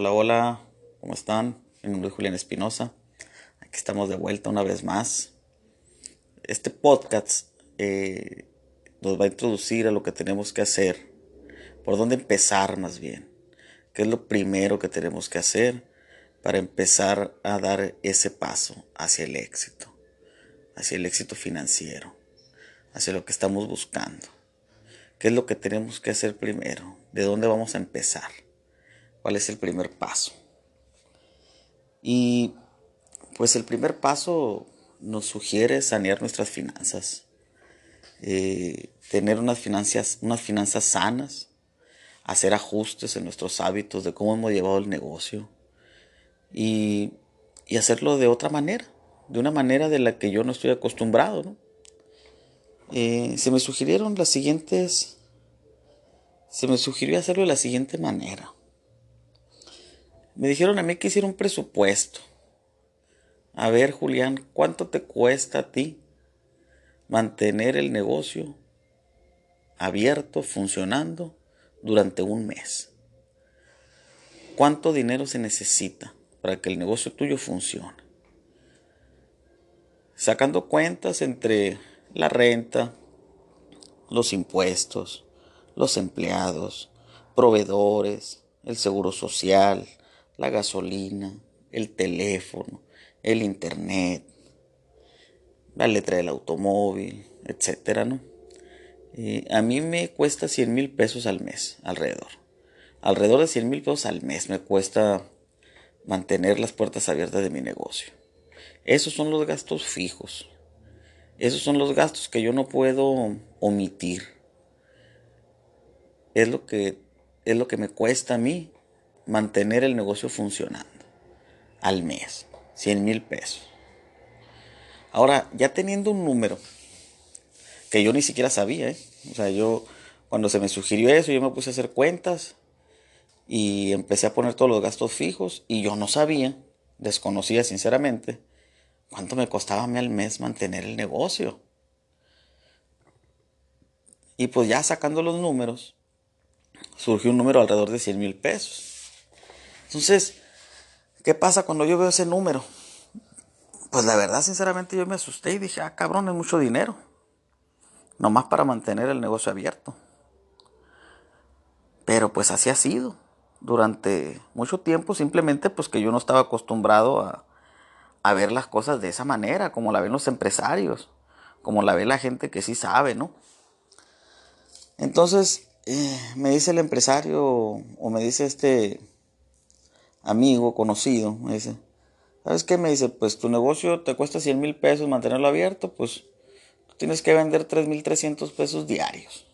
Hola, hola, ¿cómo están? Mi nombre es Julián Espinosa. Aquí estamos de vuelta una vez más. Este podcast eh, nos va a introducir a lo que tenemos que hacer, por dónde empezar más bien, qué es lo primero que tenemos que hacer para empezar a dar ese paso hacia el éxito, hacia el éxito financiero, hacia lo que estamos buscando. ¿Qué es lo que tenemos que hacer primero? ¿De dónde vamos a empezar? ¿Cuál es el primer paso? Y pues el primer paso nos sugiere sanear nuestras finanzas, eh, tener unas finanzas, unas finanzas sanas, hacer ajustes en nuestros hábitos de cómo hemos llevado el negocio y, hacerlo de otra manera, de una manera de la que yo no estoy acostumbrado. Eh, se me sugirieron las siguientes, se me sugirió hacerlo de la siguiente manera. Me dijeron a mí que hiciera un presupuesto. A ver, Julián, ¿cuánto te cuesta a ti mantener el negocio abierto, funcionando durante un mes? ¿Cuánto dinero se necesita para que el negocio tuyo funcione? Sacando cuentas entre la renta, los impuestos, los empleados, proveedores, el seguro social, la gasolina, el teléfono, el internet, la letra del automóvil, etcétera, ¿no? a mí me cuesta 100 mil pesos al mes, alrededor. Alrededor de 100 mil pesos al mes me cuesta mantener las puertas abiertas de mi negocio. Esos son los gastos fijos. Esos son los gastos que yo no puedo omitir. Es lo que, es lo que me cuesta a mí mantener el negocio funcionando al mes. 100 mil pesos. Ahora, ya teniendo un número que yo ni siquiera sabía, ¿eh? o sea, yo cuando se me sugirió eso, yo me puse a hacer cuentas y empecé a poner todos los gastos fijos y yo no sabía, desconocía sinceramente, ¿Cuánto me costaba al mes mantener el negocio? Y pues ya sacando los números, surgió un número alrededor de 100 mil pesos. Entonces, ¿qué pasa cuando yo veo ese número? Pues la verdad, sinceramente, yo me asusté y dije, ah, cabrón, es mucho dinero. Nomás para mantener el negocio abierto. Pero pues así ha sido. Durante mucho tiempo, simplemente pues que yo no estaba acostumbrado a, ver las cosas de esa manera, como la ven los empresarios, como la ve la gente que sí sabe, ¿no? Entonces, eh, me dice el empresario o me dice este amigo conocido, me dice, ¿sabes qué? Me dice, pues tu negocio te cuesta 100 mil pesos mantenerlo abierto, pues tienes que vender 3.300 pesos diarios.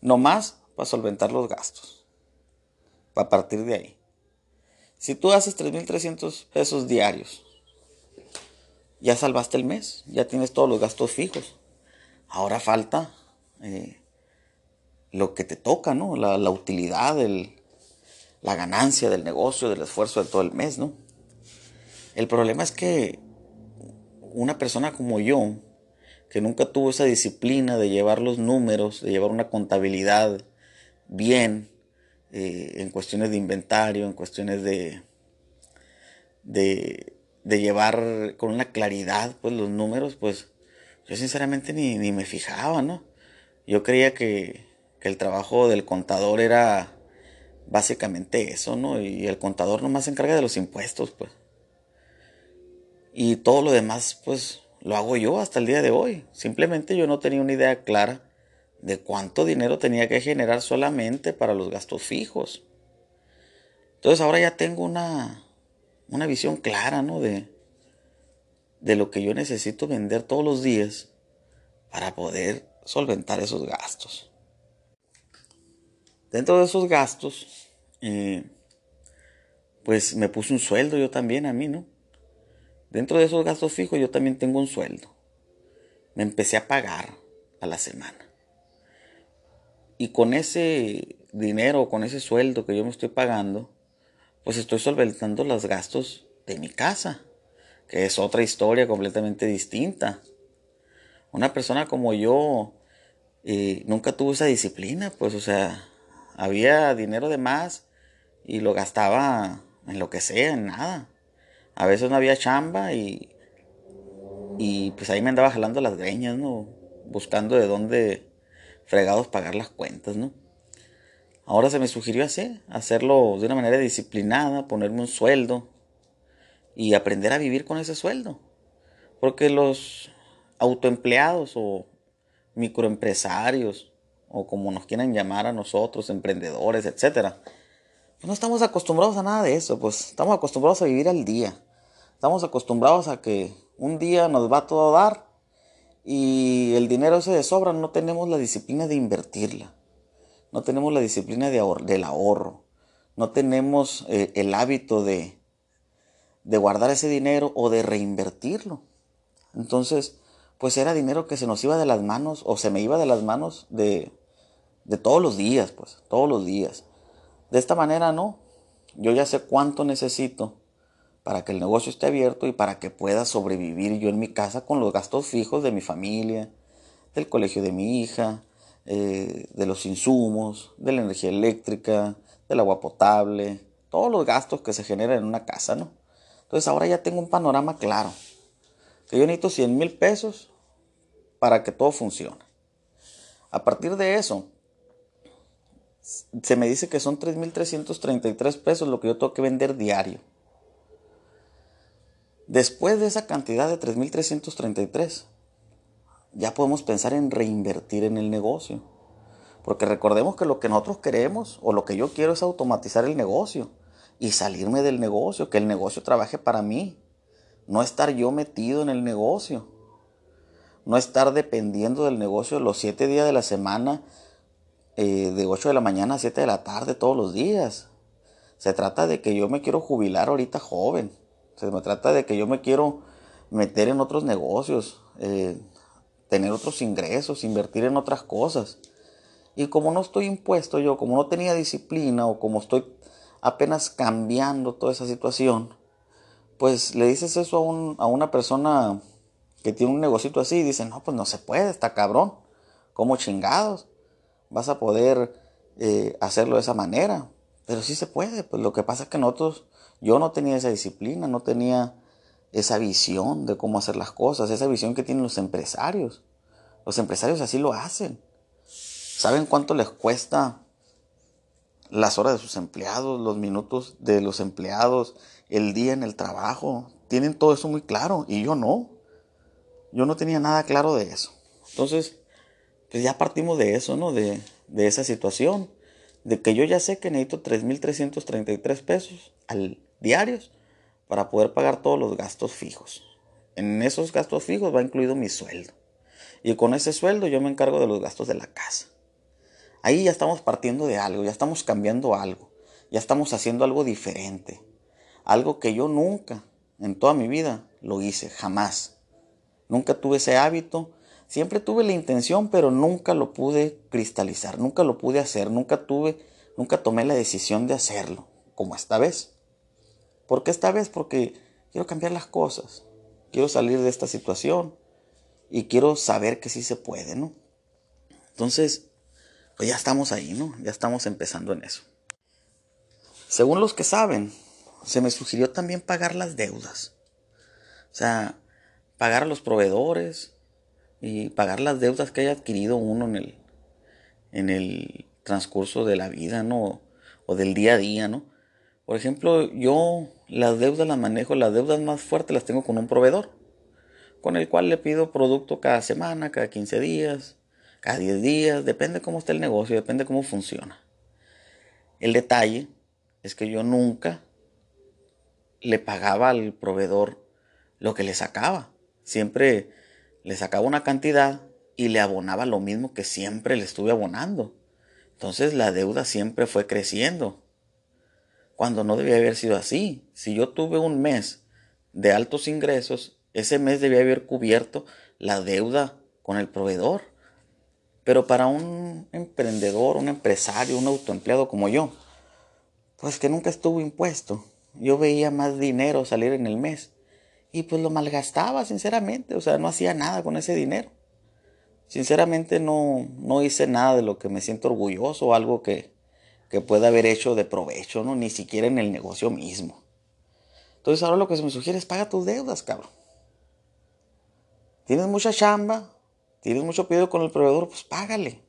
No más para solventar los gastos. Para partir de ahí. Si tú haces 3.300 pesos diarios, ya salvaste el mes, ya tienes todos los gastos fijos. Ahora falta eh, lo que te toca, ¿no? La, utilidad, la ganancia del negocio, del esfuerzo de todo el mes, ¿no? El problema es que una persona como yo, que nunca tuvo esa disciplina de llevar los números, de llevar una contabilidad bien, eh, en cuestiones de inventario, en cuestiones de, de, llevar con una claridad pues los números, pues yo sinceramente ni, me fijaba, ¿no? Yo creía que, que, el trabajo del contador era básicamente eso, ¿no? Y el contador nomás se encarga de los impuestos, pues. Y todo lo demás, pues, lo hago yo hasta el día de hoy. Simplemente yo no tenía una idea clara de cuánto dinero tenía que generar solamente para los gastos fijos. Entonces ahora ya tengo una, una visión clara, ¿no? De, de lo que yo necesito vender todos los días para poder solventar esos gastos. Dentro de esos gastos, eh, pues me puse un sueldo yo también a mí, ¿no? Dentro de esos gastos fijos yo también tengo un sueldo. Me empecé a pagar a la semana. Y con ese dinero, con ese sueldo que yo me estoy pagando, pues estoy solventando los gastos de mi casa, que es otra historia completamente distinta. Una persona como yo eh, nunca tuvo esa disciplina, pues o sea, había dinero de más y lo gastaba en lo que sea, en nada. A veces no había chamba y, y pues ahí me andaba jalando las greñas, ¿no? Buscando de dónde fregados pagar las cuentas, ¿no? Ahora se me sugirió hacer, hacerlo de una manera disciplinada, ponerme un sueldo y aprender a vivir con ese sueldo. Porque los autoempleados o microempresarios o como nos quieran llamar a nosotros, emprendedores, etcétera, no estamos acostumbrados a nada de eso, pues estamos acostumbrados a vivir al día. Estamos acostumbrados a que un día nos va todo a dar y el dinero se de sobra, no tenemos la disciplina de invertirla, no tenemos la disciplina de del ahorro, no tenemos eh, el hábito de, de guardar ese dinero o de reinvertirlo. Entonces, pues era dinero que se nos iba de las manos o se me iba de las manos de, de todos los días, pues, todos los días. De esta manera no, yo ya sé cuánto necesito para que el negocio esté abierto y para que pueda sobrevivir yo en mi casa con los gastos fijos de mi familia, del colegio de mi hija, eh, de los insumos, de la energía eléctrica, del agua potable, todos los gastos que se generan en una casa, ¿no? Entonces ahora ya tengo un panorama claro, que yo necesito 100 mil pesos para que todo funcione. A partir de eso, se me dice que son 3.333 pesos lo que yo tengo que vender diario. Después de esa cantidad de 3.333, ya podemos pensar en reinvertir en el negocio. Porque recordemos que lo que nosotros queremos o lo que yo quiero es automatizar el negocio y salirme del negocio, que el negocio trabaje para mí. No estar yo metido en el negocio. No estar dependiendo del negocio los siete días de la semana, eh, de 8 de la mañana a 7 de la tarde todos los días. Se trata de que yo me quiero jubilar ahorita joven se me trata de que yo me quiero meter en otros negocios, eh, tener otros ingresos, invertir en otras cosas. Y como no estoy impuesto yo, como no tenía disciplina o como estoy apenas cambiando toda esa situación, pues le dices eso a, una persona que tiene un negocito así y dice, no, pues no se puede, está cabrón. ¿Cómo chingados? Vas a poder eh, hacerlo de esa manera. Pero sí se puede, pues lo que pasa es que nosotros yo no tenía esa disciplina, no tenía esa visión de cómo hacer las cosas, esa visión que tienen los empresarios. Los empresarios así lo hacen. ¿Saben cuánto les cuesta las horas de sus empleados, los minutos de los empleados, el día en el trabajo? Tienen todo eso muy claro y yo no. Yo no tenía nada claro de eso. Entonces, pues ya partimos de eso, ¿no? De, de esa situación. De que yo ya sé que necesito 3.333 pesos al diarios para poder pagar todos los gastos fijos. En esos gastos fijos va incluido mi sueldo. Y con ese sueldo yo me encargo de los gastos de la casa. Ahí ya estamos partiendo de algo, ya estamos cambiando algo, ya estamos haciendo algo diferente. Algo que yo nunca, en toda mi vida, lo hice, jamás. Nunca tuve ese hábito, siempre tuve la intención, pero nunca lo pude cristalizar, nunca lo pude hacer, nunca tuve, nunca tomé la decisión de hacerlo, como esta vez. ¿Por qué esta vez? Porque quiero cambiar las cosas. Quiero salir de esta situación. Y quiero saber que sí se puede, ¿no? Entonces, pues ya estamos ahí, ¿no? Ya estamos empezando en eso. Según los que saben, se me sugirió también pagar las deudas. O sea, pagar a los proveedores y pagar las deudas que haya adquirido uno en el, en el transcurso de la vida, ¿no? O del día a día, ¿no? Por ejemplo, yo las deudas las manejo, las deudas más fuertes las tengo con un proveedor, con el cual le pido producto cada semana, cada 15 días, cada 10 días, depende cómo está el negocio, depende cómo funciona. El detalle es que yo nunca le pagaba al proveedor lo que le sacaba. Siempre le sacaba una cantidad y le abonaba lo mismo que siempre le estuve abonando. Entonces la deuda siempre fue creciendo cuando no debía haber sido así. Si yo tuve un mes de altos ingresos, ese mes debía haber cubierto la deuda con el proveedor. Pero para un emprendedor, un empresario, un autoempleado como yo, pues que nunca estuvo impuesto, yo veía más dinero salir en el mes y pues lo malgastaba, sinceramente, o sea, no hacía nada con ese dinero. Sinceramente no, no hice nada de lo que me siento orgulloso o algo que, que pueda haber hecho de provecho, ¿no? Ni siquiera en el negocio mismo. Entonces ahora lo que se me sugiere es paga tus deudas, cabrón. Tienes mucha chamba, tienes mucho pedido con el proveedor, pues págale.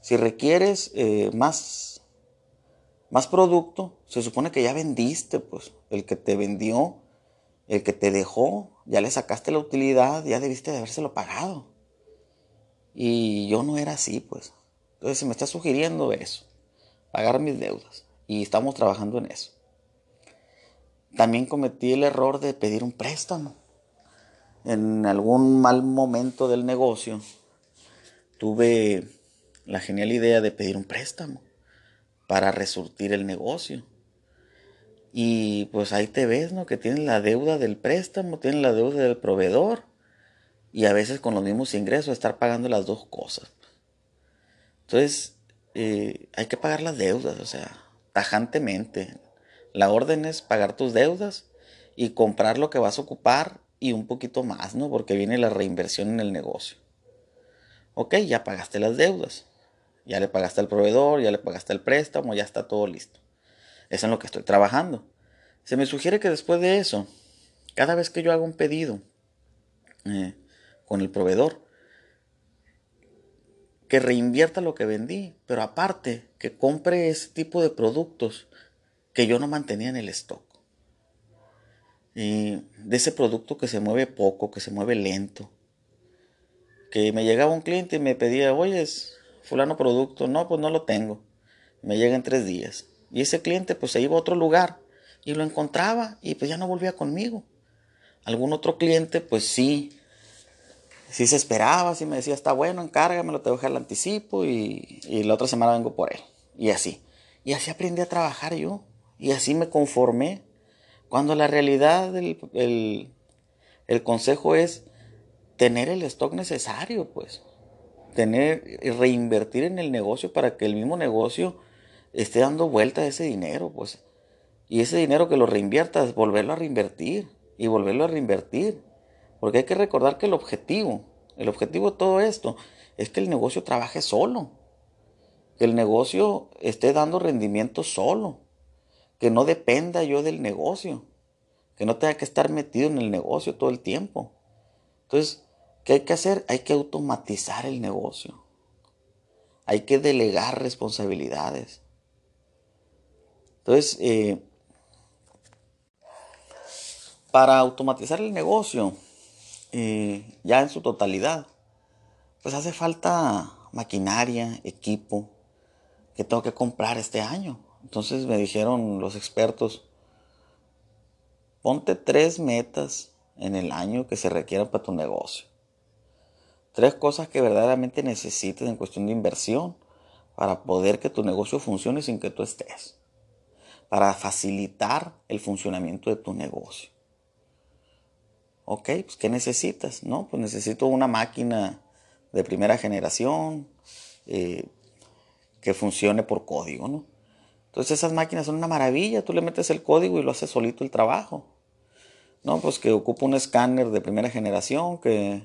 Si requieres eh, más, más producto, se supone que ya vendiste, pues el que te vendió, el que te dejó, ya le sacaste la utilidad, ya debiste de habérselo pagado. Y yo no era así, pues. Entonces se me está sugiriendo eso pagar mis deudas. Y estamos trabajando en eso. También cometí el error de pedir un préstamo. En algún mal momento del negocio tuve la genial idea de pedir un préstamo para resurtir el negocio. Y pues ahí te ves, ¿no? Que tienes la deuda del préstamo, tienes la deuda del proveedor y a veces con los mismos ingresos estar pagando las dos cosas. Entonces, eh, hay que pagar las deudas, o sea, tajantemente. La orden es pagar tus deudas y comprar lo que vas a ocupar y un poquito más, ¿no? Porque viene la reinversión en el negocio. Ok, ya pagaste las deudas. Ya le pagaste al proveedor, ya le pagaste el préstamo, ya está todo listo. Es en lo que estoy trabajando. Se me sugiere que después de eso, cada vez que yo hago un pedido eh, con el proveedor, que reinvierta lo que vendí, pero aparte que compre ese tipo de productos que yo no mantenía en el stock. Y de ese producto que se mueve poco, que se mueve lento. Que me llegaba un cliente y me pedía, oye, fulano producto, no, pues no lo tengo. Me llega en tres días. Y ese cliente pues se iba a otro lugar y lo encontraba y pues ya no volvía conmigo. Algún otro cliente pues sí si se esperaba, si me decía, está bueno, encárgamelo, te voy a dejar el anticipo y, la otra semana vengo por él. Y así. Y así aprendí a trabajar yo. Y así me conformé. Cuando la realidad, el, el consejo es tener el stock necesario, pues. Tener, reinvertir en el negocio para que el mismo negocio esté dando vuelta ese dinero, pues. Y ese dinero que lo reinviertas, volverlo a reinvertir y volverlo a reinvertir. Porque hay que recordar que el objetivo, el objetivo de todo esto es que el negocio trabaje solo. Que el negocio esté dando rendimiento solo. Que no dependa yo del negocio. Que no tenga que estar metido en el negocio todo el tiempo. Entonces, ¿qué hay que hacer? Hay que automatizar el negocio. Hay que delegar responsabilidades. Entonces, eh, para automatizar el negocio, ya en su totalidad, pues hace falta maquinaria, equipo, que tengo que comprar este año. Entonces me dijeron los expertos, ponte tres metas en el año que se requieran para tu negocio. Tres cosas que verdaderamente necesites en cuestión de inversión para poder que tu negocio funcione sin que tú estés. Para facilitar el funcionamiento de tu negocio. Ok, pues ¿qué necesitas? No, pues necesito una máquina de primera generación eh, que funcione por código, ¿no? Entonces esas máquinas son una maravilla, tú le metes el código y lo hace solito el trabajo. No, pues que ocupa un escáner de primera generación que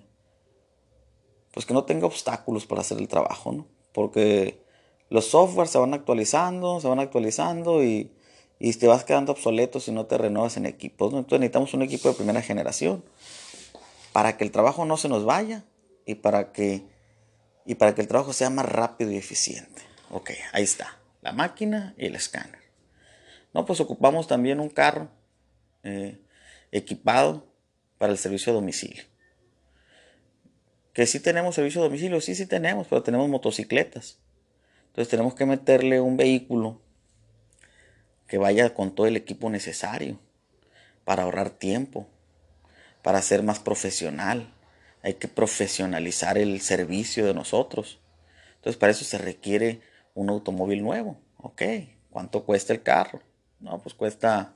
pues que no tenga obstáculos para hacer el trabajo, ¿no? Porque los softwares se van actualizando, se van actualizando y y te vas quedando obsoleto si no te renuevas en equipos. Entonces necesitamos un equipo de primera generación para que el trabajo no se nos vaya y para que, y para que el trabajo sea más rápido y eficiente. Ok, ahí está, la máquina y el escáner. No, pues ocupamos también un carro eh, equipado para el servicio a domicilio. Que sí tenemos servicio domicilio, sí, sí tenemos, pero tenemos motocicletas. Entonces tenemos que meterle un vehículo que vaya con todo el equipo necesario para ahorrar tiempo, para ser más profesional. Hay que profesionalizar el servicio de nosotros. Entonces para eso se requiere un automóvil nuevo. Ok, ¿cuánto cuesta el carro? No, pues cuesta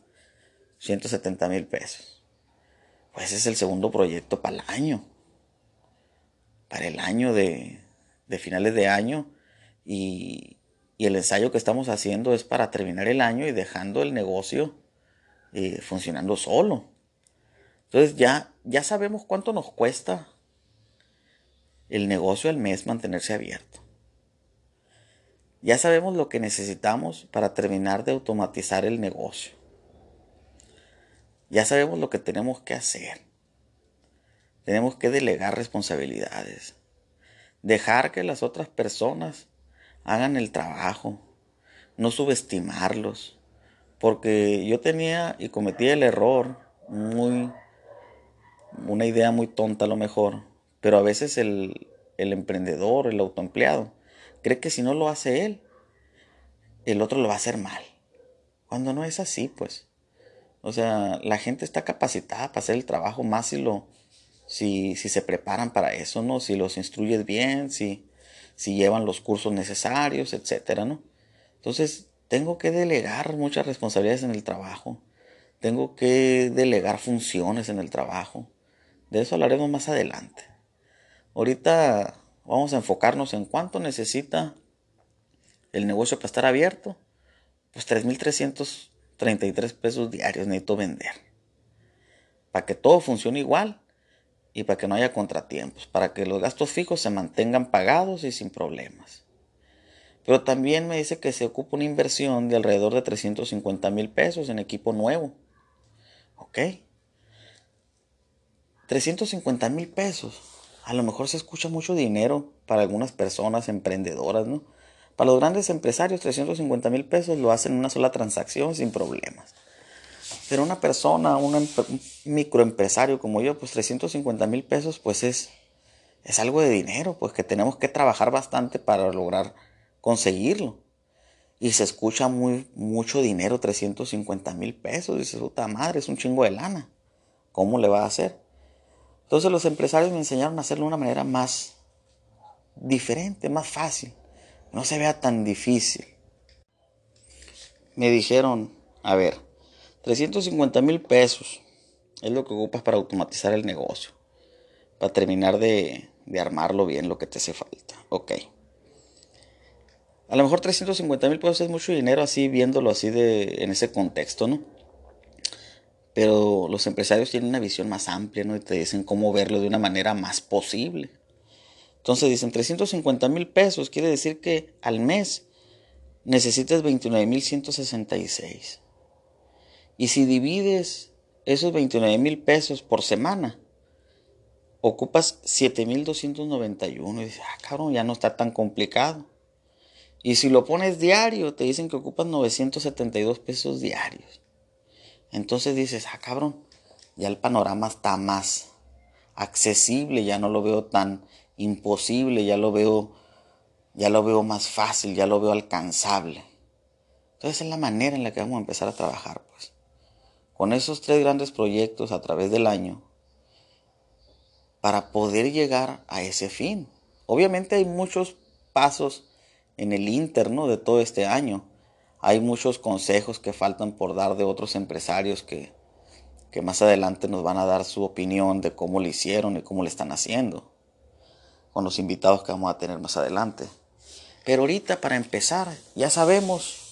170 mil pesos. Pues es el segundo proyecto para el año. Para el año de, de finales de año. Y, y el ensayo que estamos haciendo es para terminar el año y dejando el negocio eh, funcionando solo. Entonces ya, ya sabemos cuánto nos cuesta el negocio al mes mantenerse abierto. Ya sabemos lo que necesitamos para terminar de automatizar el negocio. Ya sabemos lo que tenemos que hacer. Tenemos que delegar responsabilidades. Dejar que las otras personas hagan el trabajo. No subestimarlos. Porque yo tenía y cometí el error, muy, una idea muy tonta a lo mejor, pero a veces el, el emprendedor, el autoempleado, cree que si no lo hace él, el otro lo va a hacer mal. Cuando no es así, pues. O sea, la gente está capacitada para hacer el trabajo más si lo, si, si se preparan para eso, ¿no? Si los instruyes bien, si, si llevan los cursos necesarios, etcétera, ¿no? Entonces, tengo que delegar muchas responsabilidades en el trabajo. Tengo que delegar funciones en el trabajo. De eso hablaremos más adelante. Ahorita vamos a enfocarnos en cuánto necesita el negocio para estar abierto. Pues 3.333 pesos diarios necesito vender. Para que todo funcione igual y para que no haya contratiempos. Para que los gastos fijos se mantengan pagados y sin problemas. Pero también me dice que se ocupa una inversión de alrededor de 350 mil pesos en equipo nuevo. ¿Ok? 350 mil pesos a lo mejor se escucha mucho dinero para algunas personas emprendedoras, ¿no? Para los grandes empresarios, 350 mil pesos lo hacen en una sola transacción sin problemas. Pero una persona, un microempresario como yo, pues 350 mil pesos, pues es, es algo de dinero, pues que tenemos que trabajar bastante para lograr conseguirlo. Y se escucha muy, mucho dinero, 350 mil pesos. Dice, puta madre, es un chingo de lana. ¿Cómo le va a hacer? Entonces los empresarios me enseñaron a hacerlo de una manera más diferente, más fácil. No se vea tan difícil. Me dijeron, a ver, 350 mil pesos es lo que ocupas para automatizar el negocio. Para terminar de, armarlo bien lo que te hace falta. Ok. A lo mejor 350 mil pesos es mucho dinero así viéndolo así de, en ese contexto, ¿no? Pero los empresarios tienen una visión más amplia, ¿no? Y te dicen cómo verlo de una manera más posible. Entonces dicen 350 mil pesos, quiere decir que al mes necesitas 29 mil 166. Y si divides esos 29 mil pesos por semana, ocupas 7 mil 291. Y dices, ah, cabrón, ya no está tan complicado. Y si lo pones diario, te dicen que ocupas 972 pesos diarios. Entonces dices, ah, cabrón, ya el panorama está más accesible, ya no lo veo tan imposible, ya lo veo, ya lo veo más fácil, ya lo veo alcanzable. Entonces es la manera en la que vamos a empezar a trabajar, pues. Con esos tres grandes proyectos a través del año, para poder llegar a ese fin. Obviamente hay muchos pasos en el interno de todo este año hay muchos consejos que faltan por dar de otros empresarios que, que más adelante nos van a dar su opinión de cómo lo hicieron y cómo le están haciendo, con los invitados que vamos a tener más adelante. Pero ahorita para empezar, ya sabemos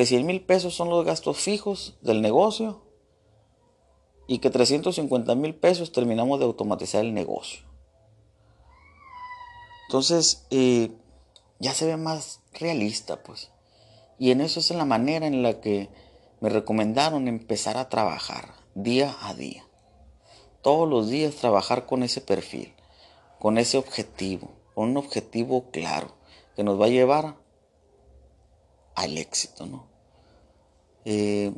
que 100 mil pesos son los gastos fijos del negocio y que 350 mil pesos terminamos de automatizar el negocio. Entonces, eh, ya se ve más realista, pues. Y en eso es la manera en la que me recomendaron empezar a trabajar día a día. Todos los días trabajar con ese perfil, con ese objetivo, con un objetivo claro que nos va a llevar al éxito, ¿no? Eh,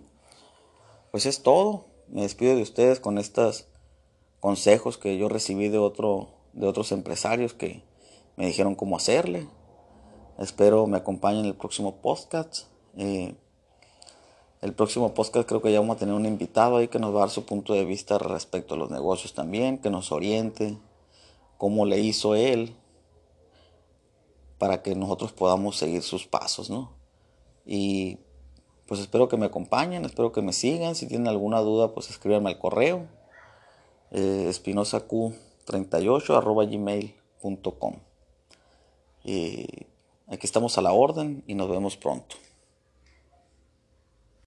pues es todo. Me despido de ustedes con estos consejos que yo recibí de, otro, de otros empresarios que me dijeron cómo hacerle. Espero me acompañen en el próximo podcast. El próximo podcast creo que ya vamos a tener un invitado ahí que nos va a dar su punto de vista respecto a los negocios también, que nos oriente cómo le hizo él para que nosotros podamos seguir sus pasos, ¿no? Y pues espero que me acompañen, espero que me sigan. Si tienen alguna duda, pues escríbanme al correo eh, espinosaq38 arroba gmail.com. Aquí estamos a la orden y nos vemos pronto.